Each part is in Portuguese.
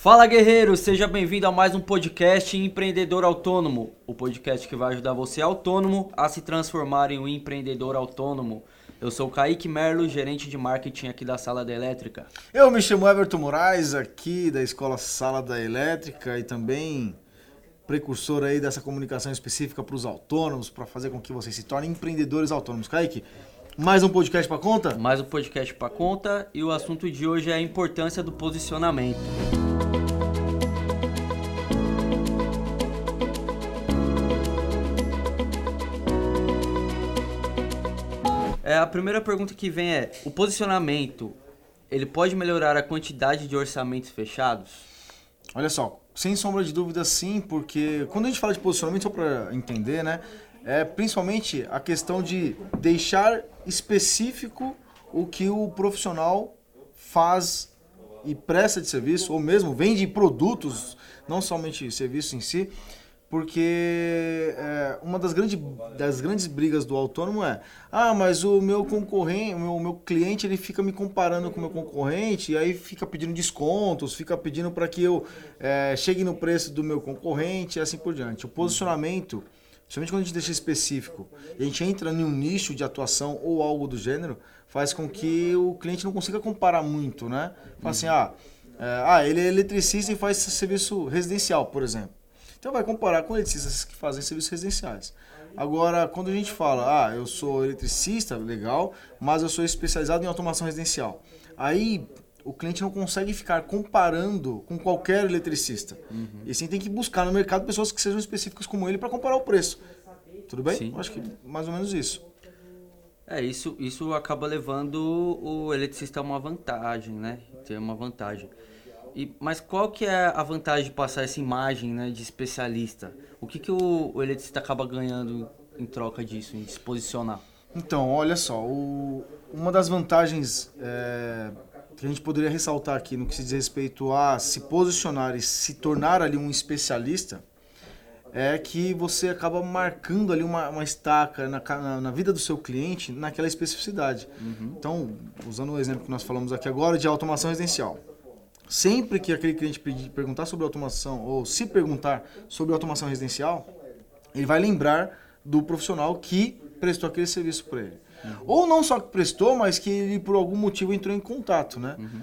Fala guerreiro, seja bem-vindo a mais um podcast Empreendedor Autônomo, o podcast que vai ajudar você autônomo a se transformar em um empreendedor autônomo. Eu sou o Kaique Merlo, gerente de marketing aqui da Sala da Elétrica. Eu me chamo Everton Moraes, aqui da Escola Sala da Elétrica e também precursor aí dessa comunicação específica para os autônomos, para fazer com que vocês se tornem empreendedores autônomos. Kaique, mais um podcast para conta? Mais um podcast para conta e o assunto de hoje é a importância do posicionamento. É, a primeira pergunta que vem é: o posicionamento ele pode melhorar a quantidade de orçamentos fechados? Olha só, sem sombra de dúvida sim, porque quando a gente fala de posicionamento, só para entender, né, é principalmente a questão de deixar específico o que o profissional faz e presta de serviço, ou mesmo vende produtos, não somente serviço em si, porque é, uma das, grande, das grandes brigas do autônomo é ah, mas o meu concorrente, o meu, o meu cliente ele fica me comparando com o meu concorrente e aí fica pedindo descontos, fica pedindo para que eu é, chegue no preço do meu concorrente e assim por diante. O posicionamento, principalmente quando a gente deixa específico e a gente entra em um nicho de atuação ou algo do gênero, faz com que o cliente não consiga comparar muito, né? Fala assim, ah, é, ah, ele é eletricista e faz serviço residencial, por exemplo. Então vai comparar com eletricistas que fazem serviços residenciais. Agora, quando a gente fala, ah, eu sou eletricista, legal, mas eu sou especializado em automação residencial. Aí o cliente não consegue ficar comparando com qualquer eletricista. Uhum. E sim tem que buscar no mercado pessoas que sejam específicas como ele para comparar o preço. Tudo bem? Sim. Acho que mais ou menos isso. É, isso, isso acaba levando o eletricista a uma vantagem, né? Ter uma vantagem. E, mas qual que é a vantagem de passar essa imagem né, de especialista? O que, que o, o eletricista acaba ganhando em troca disso, em se posicionar? Então, olha só, o, uma das vantagens é, que a gente poderia ressaltar aqui no que se diz respeito a se posicionar e se tornar ali um especialista é que você acaba marcando ali uma, uma estaca na, na, na, vida do seu cliente naquela especificidade. Uhum. Então, usando o exemplo que nós falamos aqui agora de automação residencial. Sempre que aquele cliente pedir, perguntar sobre automação ou se perguntar sobre automação residencial, ele vai lembrar do profissional que prestou aquele serviço para ele. Uhum. Ou não só que prestou, mas que ele por algum motivo entrou em contato, né? Uhum.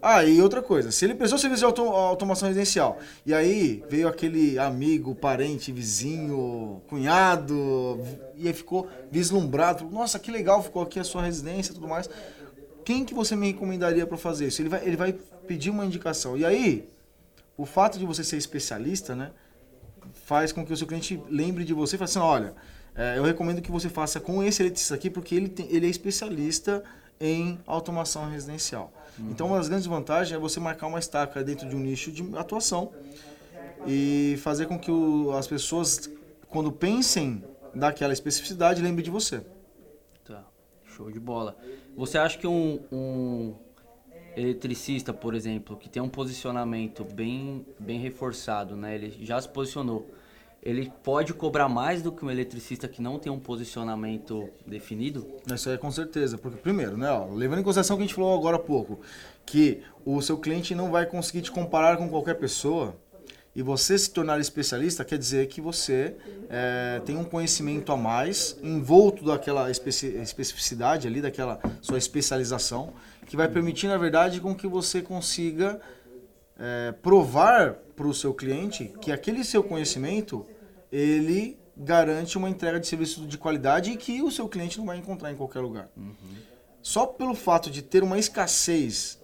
Ah, e outra coisa, se ele prestou serviço de auto automação residencial e aí veio aquele amigo, parente, vizinho, cunhado e aí ficou vislumbrado, nossa, que legal ficou aqui a sua residência e tudo mais. Quem que você me recomendaria para fazer isso? Ele vai, ele vai pedir uma indicação. E aí, o fato de você ser especialista, né, faz com que o seu cliente lembre de você e fale assim, olha, é, eu recomendo que você faça com esse eletricista aqui, porque ele, tem, ele é especialista em automação residencial. Uhum. Então, uma das grandes vantagens é você marcar uma estaca dentro de um nicho de atuação e fazer com que o, as pessoas, quando pensem daquela especificidade, lembrem de você. Tá, show de bola. Você acha que um, um eletricista, por exemplo, que tem um posicionamento bem, bem reforçado, né? Ele já se posicionou. Ele pode cobrar mais do que um eletricista que não tem um posicionamento definido? Isso é com certeza, porque primeiro, né, ó, levando em consideração o que a gente falou agora há pouco, que o seu cliente não vai conseguir te comparar com qualquer pessoa, e você se tornar especialista quer dizer que você é, tem um conhecimento a mais, envolto daquela especificidade ali, daquela sua especialização, que vai permitir, na verdade, com que você consiga é, provar para o seu cliente que aquele seu conhecimento ele garante uma entrega de serviço de qualidade e que o seu cliente não vai encontrar em qualquer lugar. Uhum. Só pelo fato de ter uma escassez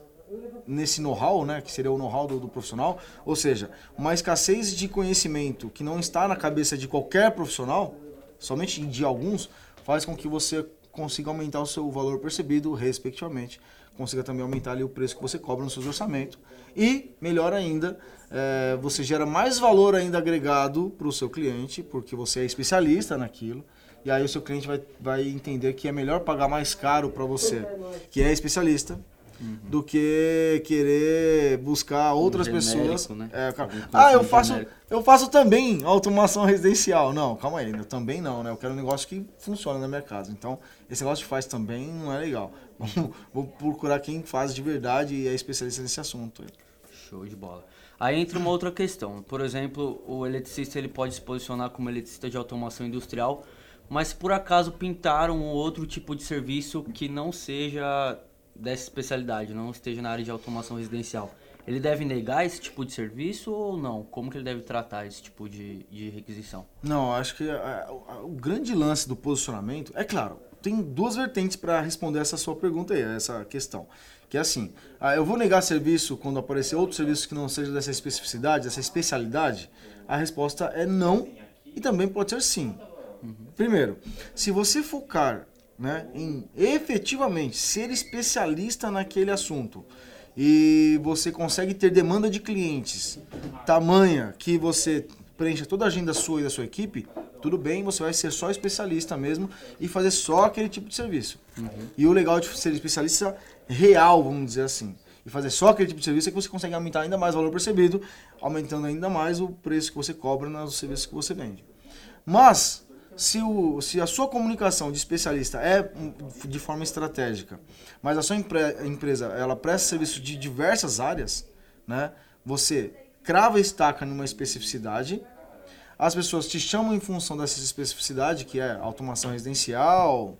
nesse know-how, né, que seria o know-how do, do, profissional, ou seja, uma escassez de conhecimento que não está na cabeça de qualquer profissional, somente de alguns, faz com que você consiga aumentar o seu valor percebido, respectivamente, consiga também aumentar ali o preço que você cobra no seu orçamento. E, melhor ainda, é, você gera mais valor ainda agregado para o seu cliente, porque você é especialista naquilo. E aí o seu cliente vai, vai entender que é melhor pagar mais caro para você, que é especialista, Uhum. do que querer buscar outras um genérico, pessoas. Né? É, ah, eu faço, eu faço também automação residencial. Não, calma aí, eu também não, né? Eu quero um negócio que funciona na minha casa. Então, esse negócio que faz também não é legal. Vou procurar quem faz de verdade e é especialista nesse assunto. Show de bola. Aí entra uma outra questão. Por exemplo, o eletricista ele pode se posicionar como eletricista de automação industrial, mas se por acaso pintaram um outro tipo de serviço que não seja dessa especialidade, não esteja na área de automação residencial, ele deve negar esse tipo de serviço ou não? Como que ele deve tratar esse tipo de, de requisição? Não, acho que a, a, o grande lance do posicionamento, é claro, tem duas vertentes para responder essa sua pergunta aí, essa questão. Que é assim, ah, eu vou negar serviço quando aparecer outro serviço que não seja dessa especificidade, dessa especialidade? A resposta é não e também pode ser sim. Uhum. Primeiro, se você focar né, em efetivamente ser especialista naquele assunto e você consegue ter demanda de clientes tamanha que você preencha toda a agenda sua e da sua equipe, tudo bem, você vai ser só especialista mesmo e fazer só aquele tipo de serviço. Uhum. E o legal de ser especialista real, vamos dizer assim, e fazer só aquele tipo de serviço é que você consegue aumentar ainda mais o valor percebido, aumentando ainda mais o preço que você cobra nos serviços que você vende. Mas, se, o, se a sua comunicação de especialista é de forma estratégica, mas a sua empresa ela presta serviço de diversas áreas, né? você crava e estaca numa especificidade, as pessoas te chamam em função dessa especificidade, que é automação residencial,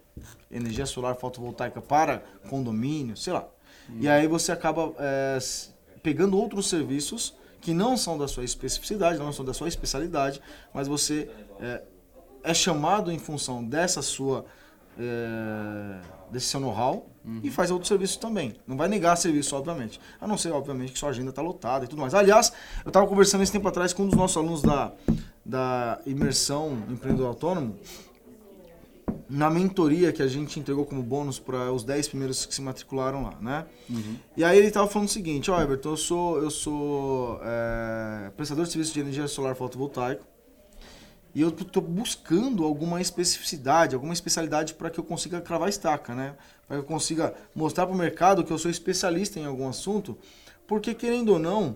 energia solar fotovoltaica para condomínio, sei lá. Hum. E aí você acaba é, pegando outros serviços que não são da sua especificidade, não são da sua especialidade, mas você é, é chamado em função dessa sua é, desse seu know-how uhum. e faz outro serviço também. Não vai negar serviço, obviamente. A não ser, obviamente, que sua agenda está lotada e tudo mais. Aliás, eu estava conversando esse tempo atrás com um dos nossos alunos da, da imersão empreendedor autônomo, na mentoria que a gente entregou como bônus para os 10 primeiros que se matricularam lá, né? Uhum. E aí ele estava falando o seguinte, ó, oh, Everton, eu sou, eu sou é, prestador de serviço de energia solar fotovoltaico, e eu estou buscando alguma especificidade, alguma especialidade para que eu consiga cravar estaca, né? Para que eu consiga mostrar para o mercado que eu sou especialista em algum assunto, porque querendo ou não,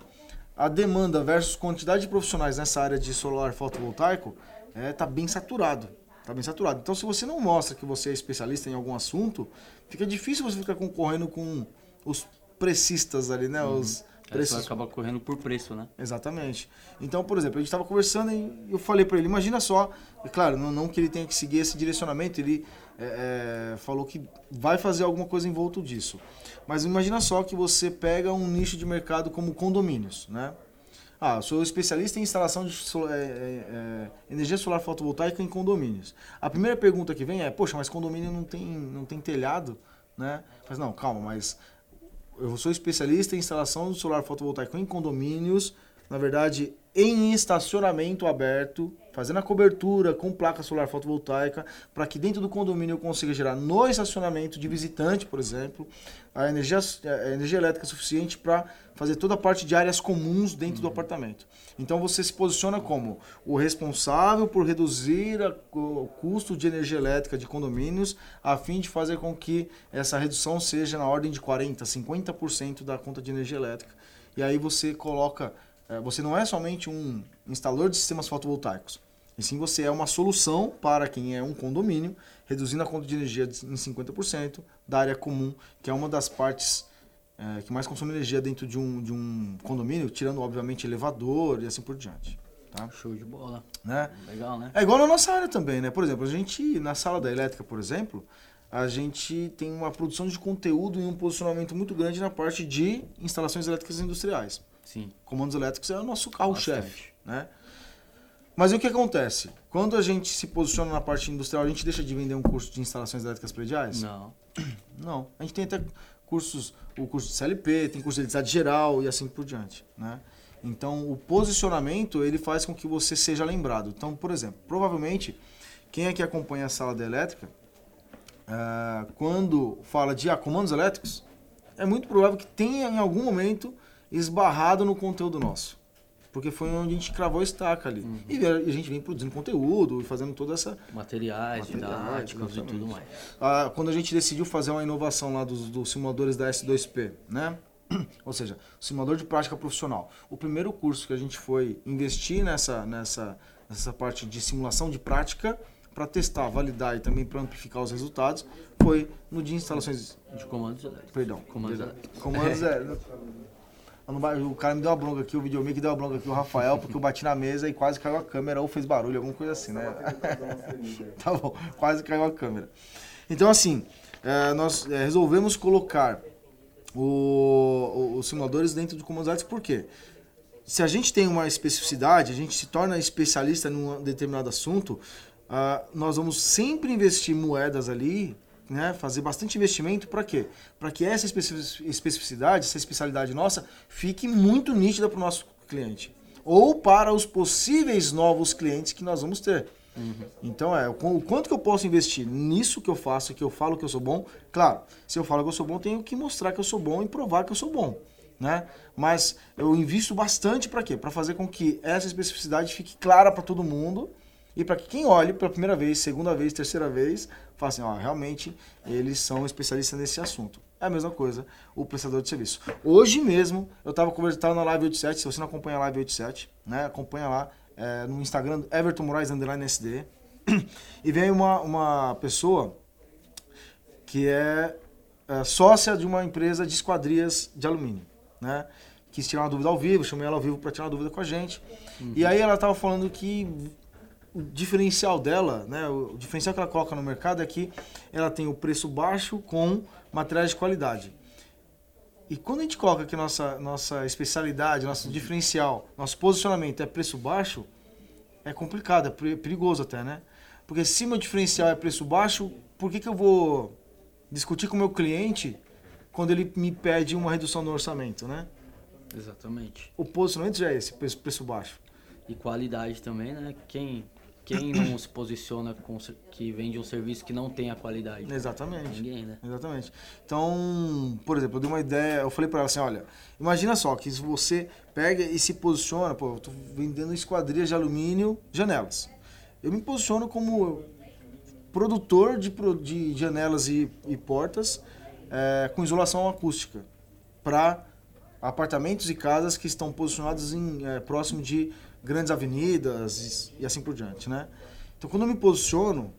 a demanda versus quantidade de profissionais nessa área de solar fotovoltaico está é, tá bem saturado. Está bem saturado. Então, se você não mostra que você é especialista em algum assunto, fica difícil você ficar concorrendo com os precistas ali, né? Uhum. Os Preço... Acaba correndo por preço, né? Exatamente. Então, por exemplo, a gente estava conversando e eu falei para ele, imagina só, e claro, não, não, que ele tenha que seguir esse direcionamento, ele é, é, falou que vai fazer alguma coisa em volta disso. Mas imagina só que você pega um nicho de mercado como condomínios, né? Ah, sou especialista em instalação de é, é, é, energia solar fotovoltaica em condomínios. A primeira pergunta que vem é, poxa, mas condomínio não tem, não tem telhado, né? Mas não, calma, mas eu sou especialista em instalação de solar fotovoltaico em condomínios, na verdade, em estacionamento aberto, fazendo a cobertura com placa solar fotovoltaica, para que dentro do condomínio eu consiga gerar no estacionamento de visitante, por exemplo, a energia, a energia elétrica suficiente para fazer toda a parte de áreas comuns dentro uhum. do apartamento. Então você se posiciona como o responsável por reduzir a, o custo de energia elétrica de condomínios, a fim de fazer com que essa redução seja na ordem de 40, 50% da conta de energia elétrica. E aí você coloca, você não é somente um instalador de sistemas fotovoltaicos, e sim você é uma solução para quem é um condomínio, reduzindo a conta de energia em 50% da área comum, que é uma das partes é, que mais consome energia dentro de um, de um condomínio, tirando, obviamente, elevador e assim por diante. Tá? Show de bola. Né? Legal, né? É igual na nossa área também, né? Por exemplo, a gente, na sala da elétrica, por exemplo, a gente tem uma produção de conteúdo e um posicionamento muito grande na parte de instalações elétricas industriais. Sim. Comandos elétricos é o nosso carro-chefe, né? Mas o que acontece? Quando a gente se posiciona na parte industrial, a gente deixa de vender um curso de instalações elétricas prediais? Não. Não. A gente tem até cursos, o curso de CLP, tem curso de eletricidade geral e assim por diante, né? Então, o posicionamento, ele faz com que você seja lembrado. Então, por exemplo, provavelmente, quem é que acompanha a sala da elétrica, uh, quando fala de ah, comandos elétricos, é muito provável que tenha em algum momento esbarrado no conteúdo nosso porque foi onde a gente cravou a estaca ali. Uhum. E a gente vem produzindo conteúdo e fazendo toda essa... Materiais, didáticos e tudo mais. Ah, quando a gente decidiu fazer uma inovação lá dos, dos simuladores da S2P, né? Ou seja, simulador de prática profissional. O primeiro curso que a gente foi investir nessa, nessa, nessa parte de simulação de prática para testar, validar e também para amplificar os resultados foi no de instalações de comandos elétricos. Perdão. Comandos elétricos. Comandos é, O cara me deu uma bronca aqui, o videomaker deu uma bronca aqui, o Rafael, porque eu bati na mesa e quase caiu a câmera ou fez barulho, alguma coisa assim, né? tá bom, quase caiu a câmera. Então, assim, é, nós é, resolvemos colocar o, os simuladores dentro de comandos artes, por quê? Se a gente tem uma especificidade, a gente se torna especialista num determinado assunto, uh, nós vamos sempre investir moedas ali né, fazer bastante investimento para quê? Para que essa especificidade, essa especialidade nossa, fique muito nítida para o nosso cliente. Ou para os possíveis novos clientes que nós vamos ter. Uhum. Então, é, o quanto que eu posso investir nisso que eu faço, que eu falo que eu sou bom. Claro, se eu falo que eu sou bom, tenho que mostrar que eu sou bom e provar que eu sou bom. Né? Mas eu invisto bastante para quê? Para fazer com que essa especificidade fique clara para todo mundo e para que quem olhe pela primeira vez, segunda vez, terceira vez, fala assim, ó, realmente eles são especialistas nesse assunto. É a mesma coisa o prestador de serviço. Hoje mesmo, eu estava conversando na Live 87, se você não acompanha a Live 87, né, acompanha lá é, no Instagram, Everton Moraes Underline SD, e veio uma, uma pessoa que é, é sócia de uma empresa de esquadrias de alumínio, né, quis tirar uma dúvida ao vivo, chamei ela ao vivo para tirar uma dúvida com a gente, uhum. e aí ela estava falando que o diferencial dela, né, o diferencial que ela coloca no mercado é que ela tem o preço baixo com materiais de qualidade. E quando a gente coloca que nossa, nossa especialidade, nosso diferencial, nosso posicionamento é preço baixo, é complicado, é perigoso até, né? Porque se meu diferencial é preço baixo, por que, que eu vou discutir com o meu cliente quando ele me pede uma redução no orçamento, né? Exatamente. O posicionamento já é esse, preço, preço baixo. E qualidade também, né? Quem, quem não se posiciona com que vende um serviço que não tem a qualidade? Exatamente. Ninguém, né? Exatamente. Então, por exemplo, eu dei uma ideia, eu falei para ela assim, olha, imagina só que se você pega e se posiciona, pô, eu tô vendendo esquadrias de alumínio, janelas. Eu me posiciono como produtor de, de janelas e, e portas é, com isolação acústica para apartamentos e casas que estão posicionados em, é, próximo de grandes avenidas e, e assim por diante, né? Então, quando eu me posiciono,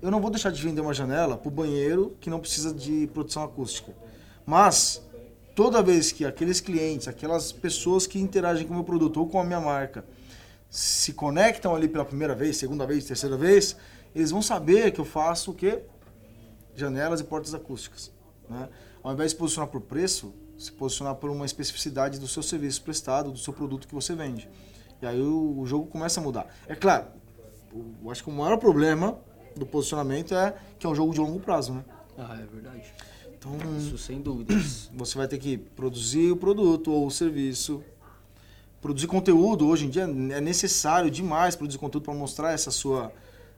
eu não vou deixar de vender uma janela para o banheiro que não precisa de produção acústica. Mas, toda vez que aqueles clientes, aquelas pessoas que interagem com o meu produto ou com a minha marca, se conectam ali pela primeira vez, segunda vez, terceira vez, eles vão saber que eu faço o quê? Janelas e portas acústicas. Né? Ao invés de se posicionar por preço, se posicionar por uma especificidade do seu serviço prestado, do seu produto que você vende. E aí o, o jogo começa a mudar. É claro, eu acho que o maior problema do posicionamento é que é um jogo de longo prazo, né? Ah, é verdade. Então, Isso sem dúvidas. Você vai ter que produzir o produto ou o serviço. Produzir conteúdo hoje em dia é necessário demais produzir conteúdo para mostrar essa sua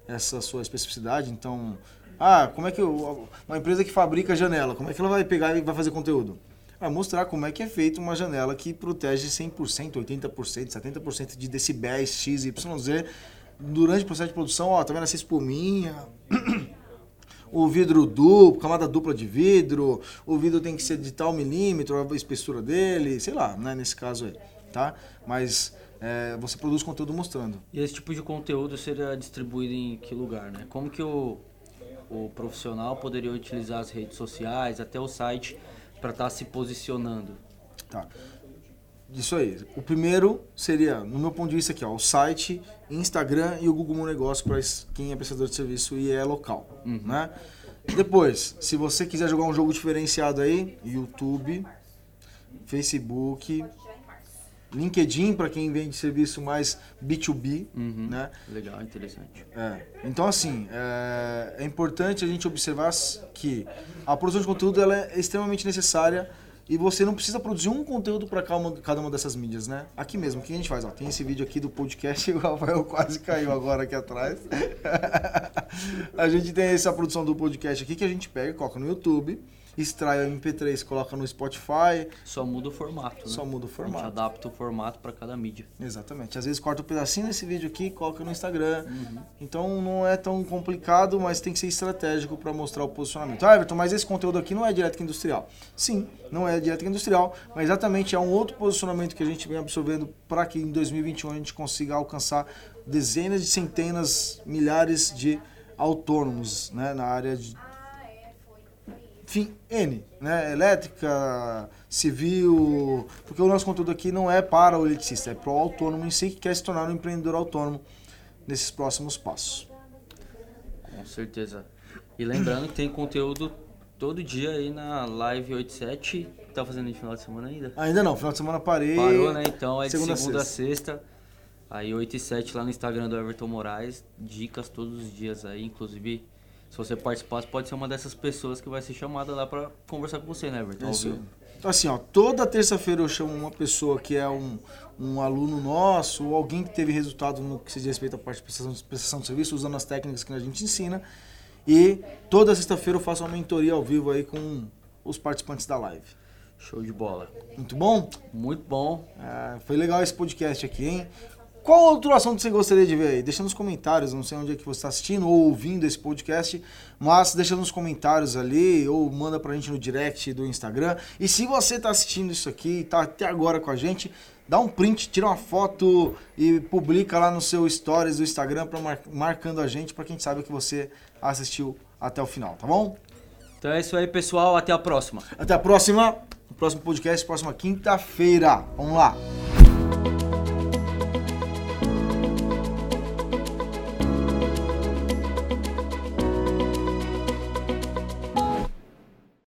essa sua especificidade. Então, ah, como é que eu, uma empresa que fabrica janela, como é que ela vai pegar e vai fazer conteúdo? A mostrar como é que é feita uma janela que protege 100%, 80%, 70% de decibéis X, Y, Z durante o processo de produção. Ó, tá vendo essa espuminha? o vidro duplo, camada dupla de vidro, o vidro tem que ser de tal milímetro, a espessura dele, sei lá, né, nesse caso aí, tá? Mas é, você produz conteúdo mostrando. E esse tipo de conteúdo seria distribuído em que lugar, né? Como que o, o profissional poderia utilizar as redes sociais, até o site, para estar tá se posicionando? Tá. Isso aí. O primeiro seria, no meu ponto de vista aqui, ó, o site, Instagram e o Google Meu Negócio para quem é prestador de serviço e é local, uhum. né? Depois, se você quiser jogar um jogo diferenciado aí, YouTube, Facebook, LinkedIn para quem vende serviço mais B2B, uhum. né? Legal, interessante. É. Então, assim, é, é, importante a gente observar que a produção de conteúdo ela é extremamente necessária e você não precisa produzir um conteúdo para cada uma dessas mídias, né? Aqui mesmo, o que a gente faz? Ó, tem esse vídeo aqui do podcast, o Rafael quase caiu agora aqui atrás. a gente tem essa produção do podcast aqui que a gente pega, coloca no YouTube extrai o MP3, coloca no Spotify. Só muda o formato, né? Só muda o formato. A gente adapta o formato para cada mídia. Exatamente. Às vezes corta um pedacinho desse vídeo aqui e coloca no Instagram. Uhum. Então não é tão complicado, mas tem que ser estratégico para mostrar o posicionamento. Ah, Everton, mas esse conteúdo aqui não é direto industrial. Sim, não é direto industrial, mas exatamente é um outro posicionamento que a gente vem absorvendo para que em 2021 a gente consiga alcançar dezenas de centenas, milhares de autônomos né, na área de enfim, N, né? Elétrica, civil, porque o nosso conteúdo aqui não é para o eletricista, é para o autônomo em si que quer se tornar um empreendedor autônomo nesses próximos passos. Com certeza. E lembrando que tem conteúdo todo dia aí na Live 87. Tá fazendo em final de semana ainda? Ainda não, final de semana parei. Parou, né? Então é de Segunda a segunda, a sexta. Aí 8 e 7 lá no Instagram do Everton Moraes. Dicas todos os dias aí. Inclusive, se você participar, você pode ser uma dessas pessoas que vai ser chamada lá pra conversar com você, né, Everton? Ao Isso. vivo. Então, assim, ó, toda terça-feira eu chamo uma pessoa que é um, um aluno nosso, ou alguém que teve resultado no que se diz respeito à parte de prestação, prestação de serviço, usando as técnicas que a gente ensina. E toda sexta-feira eu faço uma mentoria ao vivo aí com os participantes da live. Show de bola. Muito bom? Muito bom. Ah, foi legal esse podcast aqui, hein? Qual outro assunto você gostaria de ver aí? Deixa nos comentários, não sei onde é que você está assistindo ou ouvindo esse podcast, mas deixa nos comentários ali ou manda pra gente no direct do Instagram. E se você está assistindo isso aqui e tá até agora com a gente, dá um print, tira uma foto e publica lá no seu stories do Instagram pra mar- marcando a gente para quem sabe que você assistiu até o final, tá bom? Então é isso aí, pessoal. Até a próxima. Até a próxima, próximo podcast, próxima quinta-feira. Vamos lá.